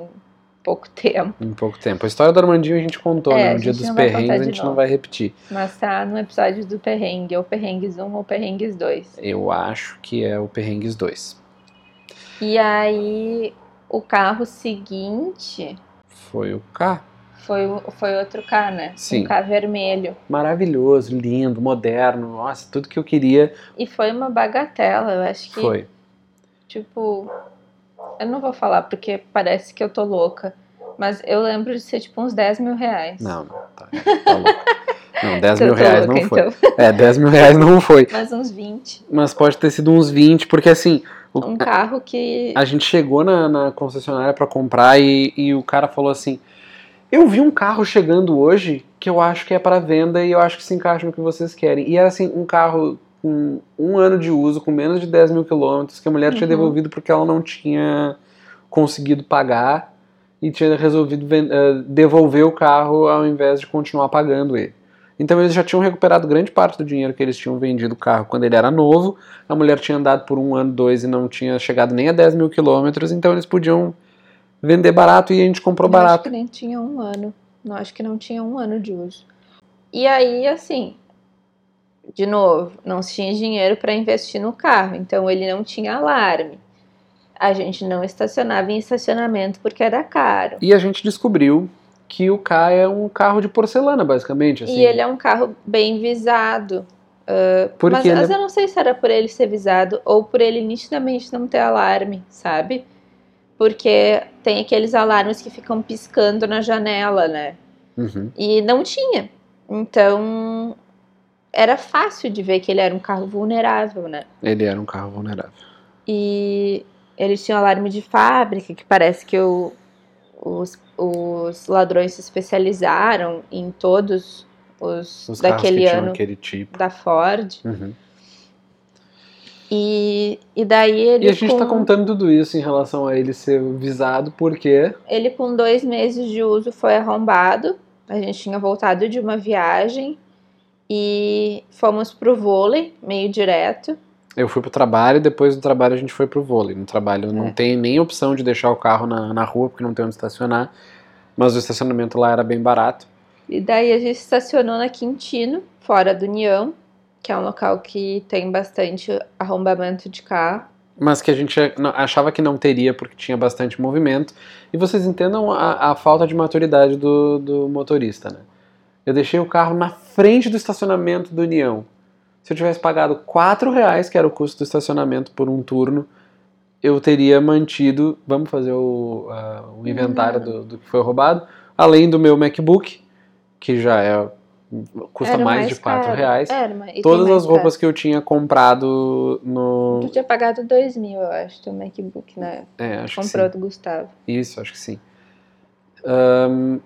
pouco [LAUGHS] tempo. Em pouco tempo. A história do Armandinho a gente contou, É, né? No dia dos não perrengues a gente não novo. vai repetir. Mas tá no episódio do perrengue, ou perrengues 1 ou perrengues 2. Eu acho que é o Perrengues 2. E aí, o carro seguinte Foi o K. foi, foi outro carro, né? Sim. Um carro vermelho. Maravilhoso, lindo, moderno. Nossa, tudo que eu queria E foi uma bagatela, eu acho que, foi. tipo, eu não vou falar porque parece que eu tô louca, mas eu lembro de ser tipo uns 10 mil reais. Não, não, tá, tá louco. Não, 10 Eu [LAUGHS] mil reais louca, não foi. então. É, 10 mil reais não foi. Mas uns 20. Mas pode ter sido uns 20, porque assim, o- Um carro que. a gente chegou na, na concessionária pra comprar e, e o cara falou assim: Eu vi um carro chegando hoje que eu acho que é para venda e eu acho que se encaixa no que vocês querem. E era assim, um carro com um ano de uso, com menos de 10 mil quilômetros, que a mulher tinha Uhum. devolvido porque ela não tinha conseguido pagar e tinha resolvido eh, devolver o carro ao invés de continuar pagando ele. Então eles já tinham recuperado grande parte do dinheiro que eles tinham vendido o carro quando ele era novo. A mulher tinha andado por um ano, dois e não tinha chegado nem a 10 mil quilômetros, então eles podiam vender barato e a gente comprou eu acho barato. que nem tinha um ano. Não, acho que não tinha um ano de uso. E aí, assim, de novo, não tinha dinheiro para investir no carro, então ele não tinha alarme. A gente não estacionava em estacionamento porque era caro. E a gente descobriu que o K é um carro de porcelana, basicamente. Assim. E ele é um carro bem visado. Porque mas, ele mas é- eu não sei se era por ele ser visado ou por ele nitidamente não ter alarme, sabe? Porque tem aqueles alarmes que ficam piscando na janela, né? Uhum. E não tinha. Então, era fácil de ver que ele era um carro vulnerável, né? Ele era um carro vulnerável. E eles tinham alarme de fábrica, que parece que o, os, os ladrões se especializaram em todos os, Os daquele ano tipo. da Ford. Uhum. E, e daí ele. E a gente com, tá contando tudo isso em relação a ele ser visado porque Ele, com dois meses de uso, foi arrombado. A gente tinha voltado de uma viagem e fomos pro vôlei, meio direto. Eu fui pro trabalho e depois do trabalho a gente foi pro vôlei. No trabalho não É. tem nem opção de deixar o carro na, na rua porque não tem onde estacionar. Mas o estacionamento lá era bem barato. E daí a gente estacionou na Quintino, fora do União, que é um local que tem bastante arrombamento de carro. Mas que a gente achava que não teria porque tinha bastante movimento. E vocês entendam a, a falta de maturidade do, do motorista, né? Eu deixei o carro na frente do estacionamento do União. Se eu tivesse pagado 4 reais, que era o custo do estacionamento por um turno, eu teria mantido. Vamos fazer o, ah, o inventário do, do que foi roubado. Além do meu MacBook, que já é custa Era mais, de 4 caro. reais. Era, Todas mais as roupas que eu tinha comprado no. caro. Tu tinha pagado 2 mil, eu acho, teu MacBook, né? É, acho que sim. Comprou do Gustavo. Isso, acho que sim. Ahn,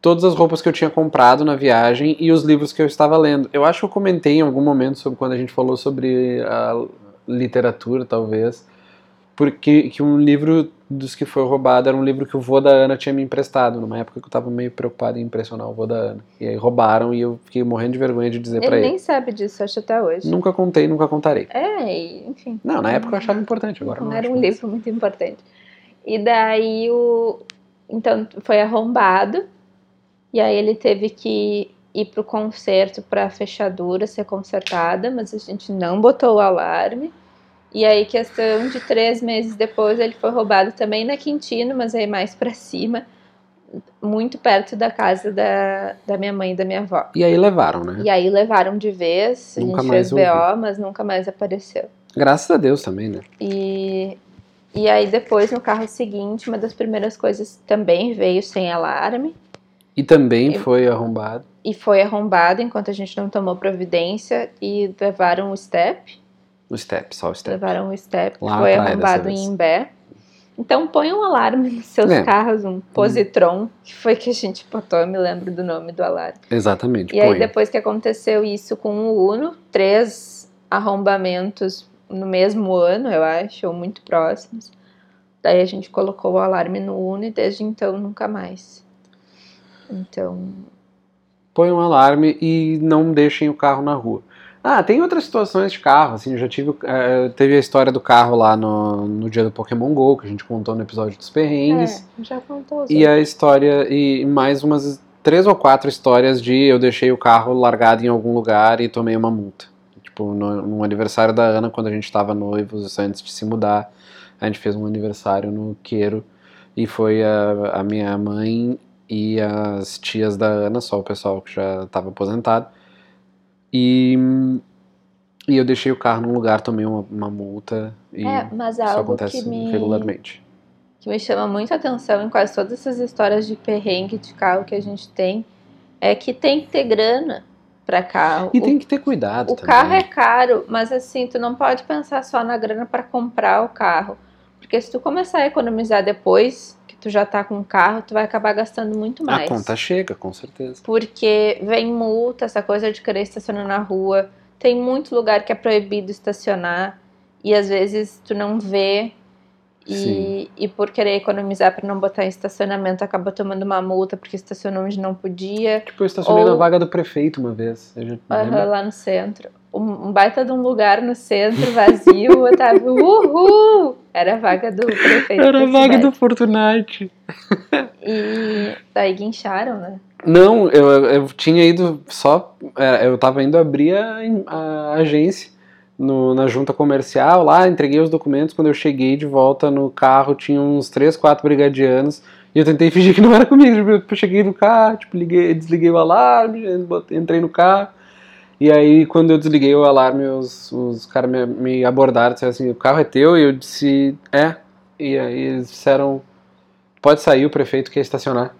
todas as roupas que eu tinha comprado na viagem e os livros que eu estava lendo. Eu acho que eu comentei em algum momento sobre quando a gente falou sobre a literatura, talvez, porque que um livro dos que foi roubado era um livro que o vô da Ana tinha me emprestado, numa época que eu estava meio preocupado em impressionar o vô da Ana. E aí roubaram e eu fiquei morrendo de vergonha de dizer pra Ele ele. nem sabe disso, acho até hoje. Nunca contei, nunca contarei. É, enfim. Não, na época eu achava importante, agora não, Não era um livro muito importante. E daí o. Então foi arrombado. E aí ele teve que ir pro conserto pra fechadura ser consertada, mas a gente não botou o alarme. E aí, questão de três meses depois, ele foi roubado também na Quintino, mas aí mais pra cima, muito perto da casa da, da minha mãe e da minha avó. E aí levaram, né? E aí levaram de vez, a Nunca gente mais fez BO, mas nunca mais apareceu. Graças a Deus também, né? E, e aí depois, no carro seguinte, uma das primeiras coisas também veio sem alarme E também foi arrombado. e foi arrombado enquanto a gente não tomou providência e levaram o step, O step, só o step. levaram o step, Lá foi arrombado em. Imbé. Então põe um alarme nos seus É. carros, um positron, que foi que a gente botou, eu me lembro do nome do alarme. Exatamente. E aí, põe. depois que aconteceu isso com o Uno, três arrombamentos no mesmo ano, eu acho, ou muito próximos. Daí a gente colocou o alarme no Uno e desde então nunca mais. Então, Põe um alarme e não deixem o carro na rua. Ah, tem outras situações de carro, assim, eu já tive, eh, teve a história do carro lá no, no dia do Pokémon GO, que a gente contou no episódio dos perrengues. é, já contou. E a história, e mais umas três ou quatro histórias de eu deixei o carro largado em algum lugar e tomei uma multa. Tipo, no, no aniversário da Ana, quando a gente tava noivos, antes de se mudar, a gente fez um aniversário no Queiro e foi a, a minha mãe e as tias da Ana, só o pessoal que já tava aposentado. E, e eu deixei o carro num lugar, tomei uma, uma multa e É, mas isso algo acontece que me, regularmente. que me chama muita atenção em quase todas essas histórias de perrengue de carro que a gente tem é que tem que ter grana para carro. E O tem que ter cuidado O também. carro é caro, mas assim, tu não pode pensar só na grana para comprar o carro. Porque se tu começar a economizar depois tu já tá com o carro, tu vai acabar gastando muito A mais. conta chega, com certeza. Porque vem multa, essa coisa de querer estacionar na rua. Tem muito lugar que é proibido estacionar e às vezes tu não vê. Sim. E, e por querer economizar para não botar em estacionamento, acaba tomando uma multa porque estacionou onde não podia. Tipo, eu estacionei Ou- na vaga do prefeito uma vez. Eu já lembro. lá no centro. Um, um baita de um lugar no centro, vazio, eu tava, uhul! Era a vaga do prefeito. Era a vaga do Fortnite. E daí guincharam, né? Não, eu, eu tinha ido só. Eu tava indo abrir a, a agência no- na junta comercial lá, entreguei os documentos. Quando eu cheguei de volta no carro, tinha uns 3, 4 brigadianos. E eu tentei [LAUGHS] fingir que não era comigo. Tipo, eu cheguei no carro, tipo, liguei, desliguei o alarme, botei- entrei no carro. E aí, quando eu desliguei o alarme, os, os caras me, me abordaram e disseram assim: o carro é teu? E eu disse: é. E aí eles disseram: pode sair, o prefeito quer estacionar.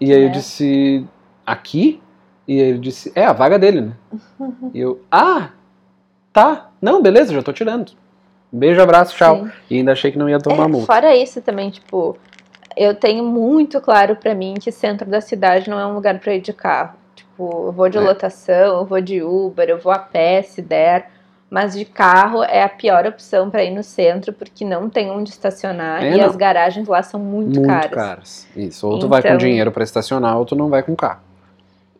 E aí eu né? disse, aqui? E ele disse, é a vaga dele, né? E eu, ah, tá, não, beleza, já tô tirando. Beijo, abraço, tchau. Sim. E ainda achei que não ia tomar É, multa. fora isso também, tipo, eu tenho muito claro pra mim que centro da cidade não é um lugar pra ir de carro. Tipo, eu vou de É. lotação, eu vou de Uber, eu vou a pé se der. Mas de carro é a pior opção pra ir no centro, porque não tem onde estacionar É, e não. as garagens lá são muito, Muito caras. caras. Isso. Ou tu vai com Então- dinheiro pra estacionar, ou tu não vai com carro.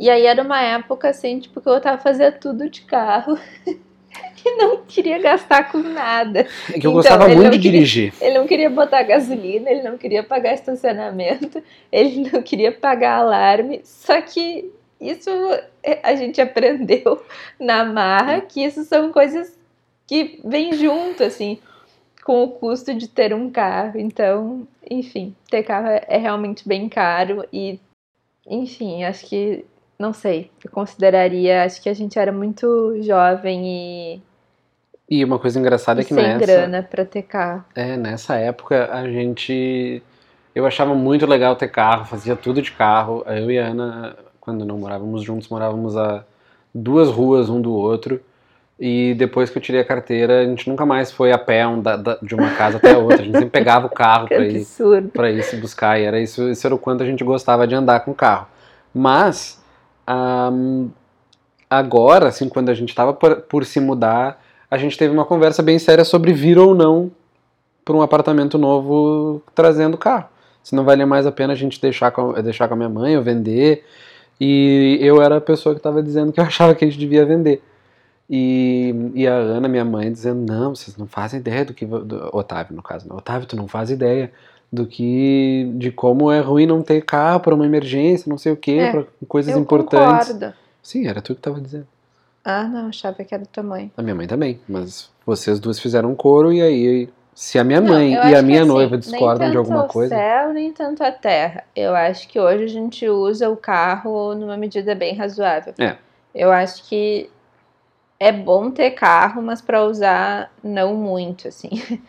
E aí era uma época assim, tipo, que eu tava fazendo tudo de carro [LAUGHS] e não queria gastar com nada. É que eu Então, gostava muito de queria- dirigir. Ele não queria botar gasolina, ele não queria pagar estacionamento, [LAUGHS] ele não queria pagar alarme. Só que isso é, a gente aprendeu na marra que isso são coisas que vêm junto, assim, com o custo de ter um carro. Então, enfim, ter carro é, é realmente bem caro e, enfim, acho que, não sei, eu consideraria, acho que a gente era muito jovem e, E uma coisa engraçada é e que sem nessa, grana pra ter carro. é, nessa época a gente. Eu achava muito legal ter carro, fazia tudo de carro. Eu e a Ana, quando não morávamos juntos, morávamos a duas ruas um do outro. E depois que eu tirei a carteira, a gente nunca mais foi a pé um da- da- de uma casa até a outra. A gente sempre pegava o carro [LAUGHS] pra ir para ir se buscar e era isso, isso era o quanto a gente gostava de andar com o carro. Mas ahm, agora, assim, quando a gente estava por, por se mudar, a gente teve uma conversa bem séria sobre vir ou não para um apartamento novo trazendo carro. Se não valia mais a pena a gente deixar com, deixar com a minha mãe ou vender. E eu era a pessoa que estava dizendo que eu [LAUGHS] achava que a gente devia vender. E, e a Ana, minha mãe, dizendo: Não, vocês não fazem ideia do que. Do, Otávio, no caso, não. Otávio, tu não faz ideia do que. de como é ruim não ter carro para uma emergência, não sei o quê, É, para coisas eu importantes. concordo. Sim, era tu que estava dizendo. Ah, não, achava que era tua mãe. A minha mãe também, mas vocês duas fizeram coro e aí. Se a minha Não, mãe e a minha assim, noiva nem discordam de tanto alguma o coisa. céu, nem tanto a terra. Eu acho que hoje a gente usa o carro numa medida bem razoável. É. Eu acho que é bom ter carro, mas para usar não muito, assim. [LAUGHS]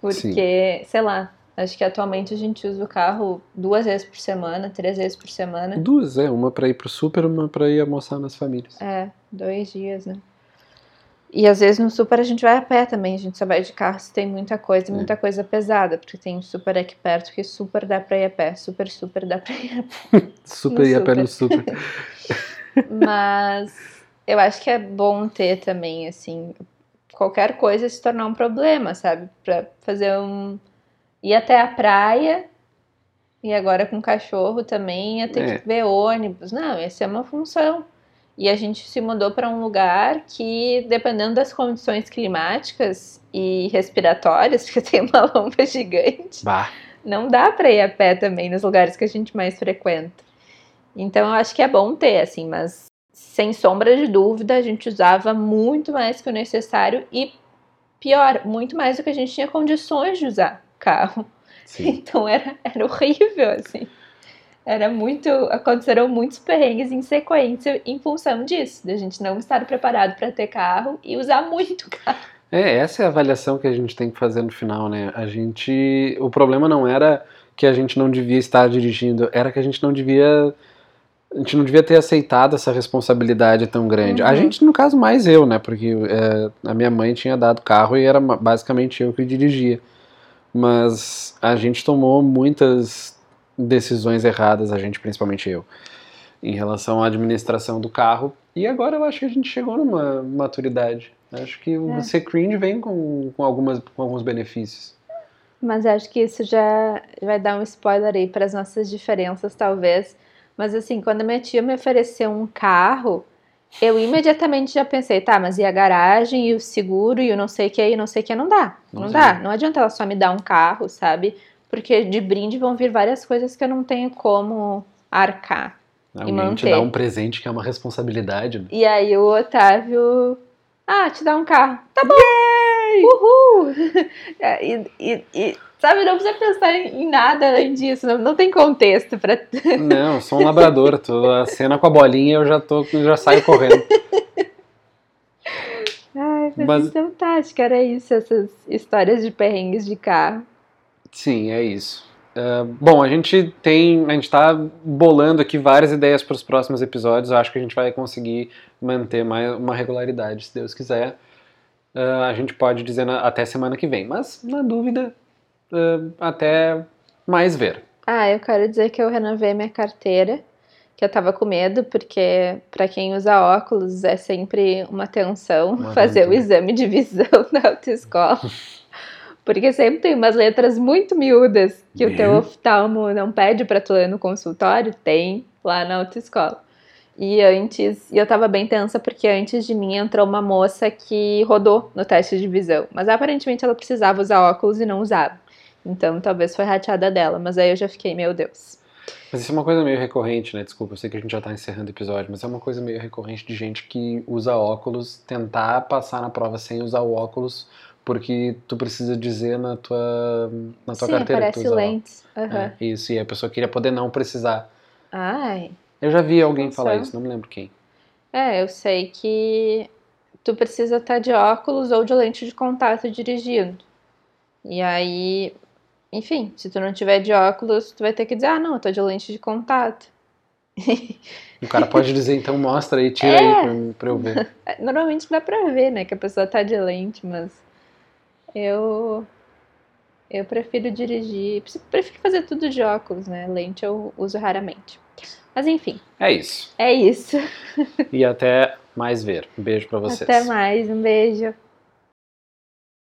Porque, sei lá, acho que atualmente a gente usa o carro duas vezes por semana, três vezes por semana. Duas, é. Uma pra ir pro super, uma pra ir almoçar nas famílias. É, dois dias, né? E às vezes no super a gente vai a pé também, a gente só vai de carro se tem muita coisa, É. muita coisa pesada, porque tem um super aqui perto que super dá pra ir a pé, super, super dá pra ir a pé. [LAUGHS] Super ia a pé no super. [LAUGHS] Mas eu acho que é bom ter também, assim, qualquer coisa se tornar um problema, sabe? Pra fazer um. ir até a praia. E agora com cachorro também ia ter É. que ver ônibus. Não, ia ser uma função. E a gente se mudou para um lugar que, dependendo das condições climáticas e respiratórias, [LAUGHS] porque tem uma lomba gigante, Bah. não dá para ir a pé também nos lugares que a gente mais frequenta. Então eu acho que é bom ter, assim, mas sem sombra de dúvida, a gente usava muito mais que o necessário e pior, muito mais do que a gente tinha condições de usar carro. Sim. [LAUGHS] Então era, era horrível, assim. Era muito. Aconteceram muitos perrengues em sequência em função disso, da gente não estar preparado para ter carro e usar muito [LAUGHS] carro. É, essa é a avaliação que a gente tem que fazer no final, né? A gente. O problema não era que a gente não devia estar dirigindo, era que a gente não devia. A gente não devia ter aceitado essa responsabilidade tão grande. A Uhum. gente, no caso, mais eu, né? Porque é, a minha mãe tinha dado carro e era basicamente eu que dirigia. Mas a gente tomou muitas decisões erradas, a gente, principalmente eu, em relação à administração do carro. E agora eu acho que a gente chegou numa maturidade. Acho que o É. ser cringe vem com, com, algumas, com alguns benefícios. Mas acho que isso já vai dar um spoiler aí para as nossas diferenças, talvez. Mas assim, quando minha tia me ofereceu um carro, eu imediatamente já pensei, tá, mas e a garagem, e o seguro, e o não sei o que, e não sei o que, não dá. Não, Não dá. dá. Não adianta ela só me dar um carro, sabe? Porque de brinde vão vir várias coisas que eu não tenho como arcar. Alguém te dá um presente que é uma responsabilidade. Né? E aí o Otávio, ah, te dá um carro. Tá bom! Uhul! [LAUGHS] É, e, e- e, sabe, não precisa pensar em, nada além disso, não, não tem contexto pra. [LAUGHS] Não, sou um labrador. Tô, a cena com a bolinha eu já, tô, já saio correndo. Ai, mas, Mas- então tá, acho que era isso, essas histórias de perrengues de carro. Sim, é isso. Uh, bom, a gente tem, a gente está bolando aqui várias ideias para os próximos episódios. Eu acho que a gente vai conseguir manter mais uma regularidade, se Deus quiser. Uh, a gente pode dizer na, até semana que vem, mas na dúvida, uh, até mais ver. Ah, eu quero dizer que eu renovei minha carteira, que eu tava com medo, porque para quem usa óculos é sempre uma tensão uma [LAUGHS] fazer o exame de visão [LAUGHS] na autoescola. Porque sempre tem umas letras muito miúdas que o teu oftalmo não pede para tu ler no consultório, tem lá na autoescola. E antes, e eu tava bem tensa porque antes de mim entrou uma moça que rodou no teste de visão, mas aparentemente ela precisava usar óculos e não usava. Então talvez foi rateada dela, mas aí eu já fiquei, meu Deus. Mas isso é uma coisa meio recorrente, né? Desculpa, eu sei que a gente já tá encerrando o episódio, mas é uma coisa meio recorrente de gente que usa óculos, tentar passar na prova sem usar o óculos porque tu precisa dizer na tua, na tua Sim, carteira aparece que tu usa lentes. Uhum. É, isso, e a pessoa queria poder não precisar. Ai. Eu já vi alguém falar isso, não me lembro quem. É, eu sei que tu precisa estar de óculos ou de lente de contato dirigindo. E aí, enfim, se tu não tiver de óculos, tu vai ter que dizer, ah, não, eu tô de lente de contato. O cara [LAUGHS] pode dizer, então mostra aí, tira é. aí pra, pra, eu ver. [LAUGHS] Normalmente dá pra ver, né, que a pessoa tá de lente, mas eu eu prefiro dirigir, prefiro fazer tudo de óculos, né? Lente eu uso raramente. Mas enfim. É isso. É isso. E até mais ver. Um beijo para vocês. Até mais, um beijo.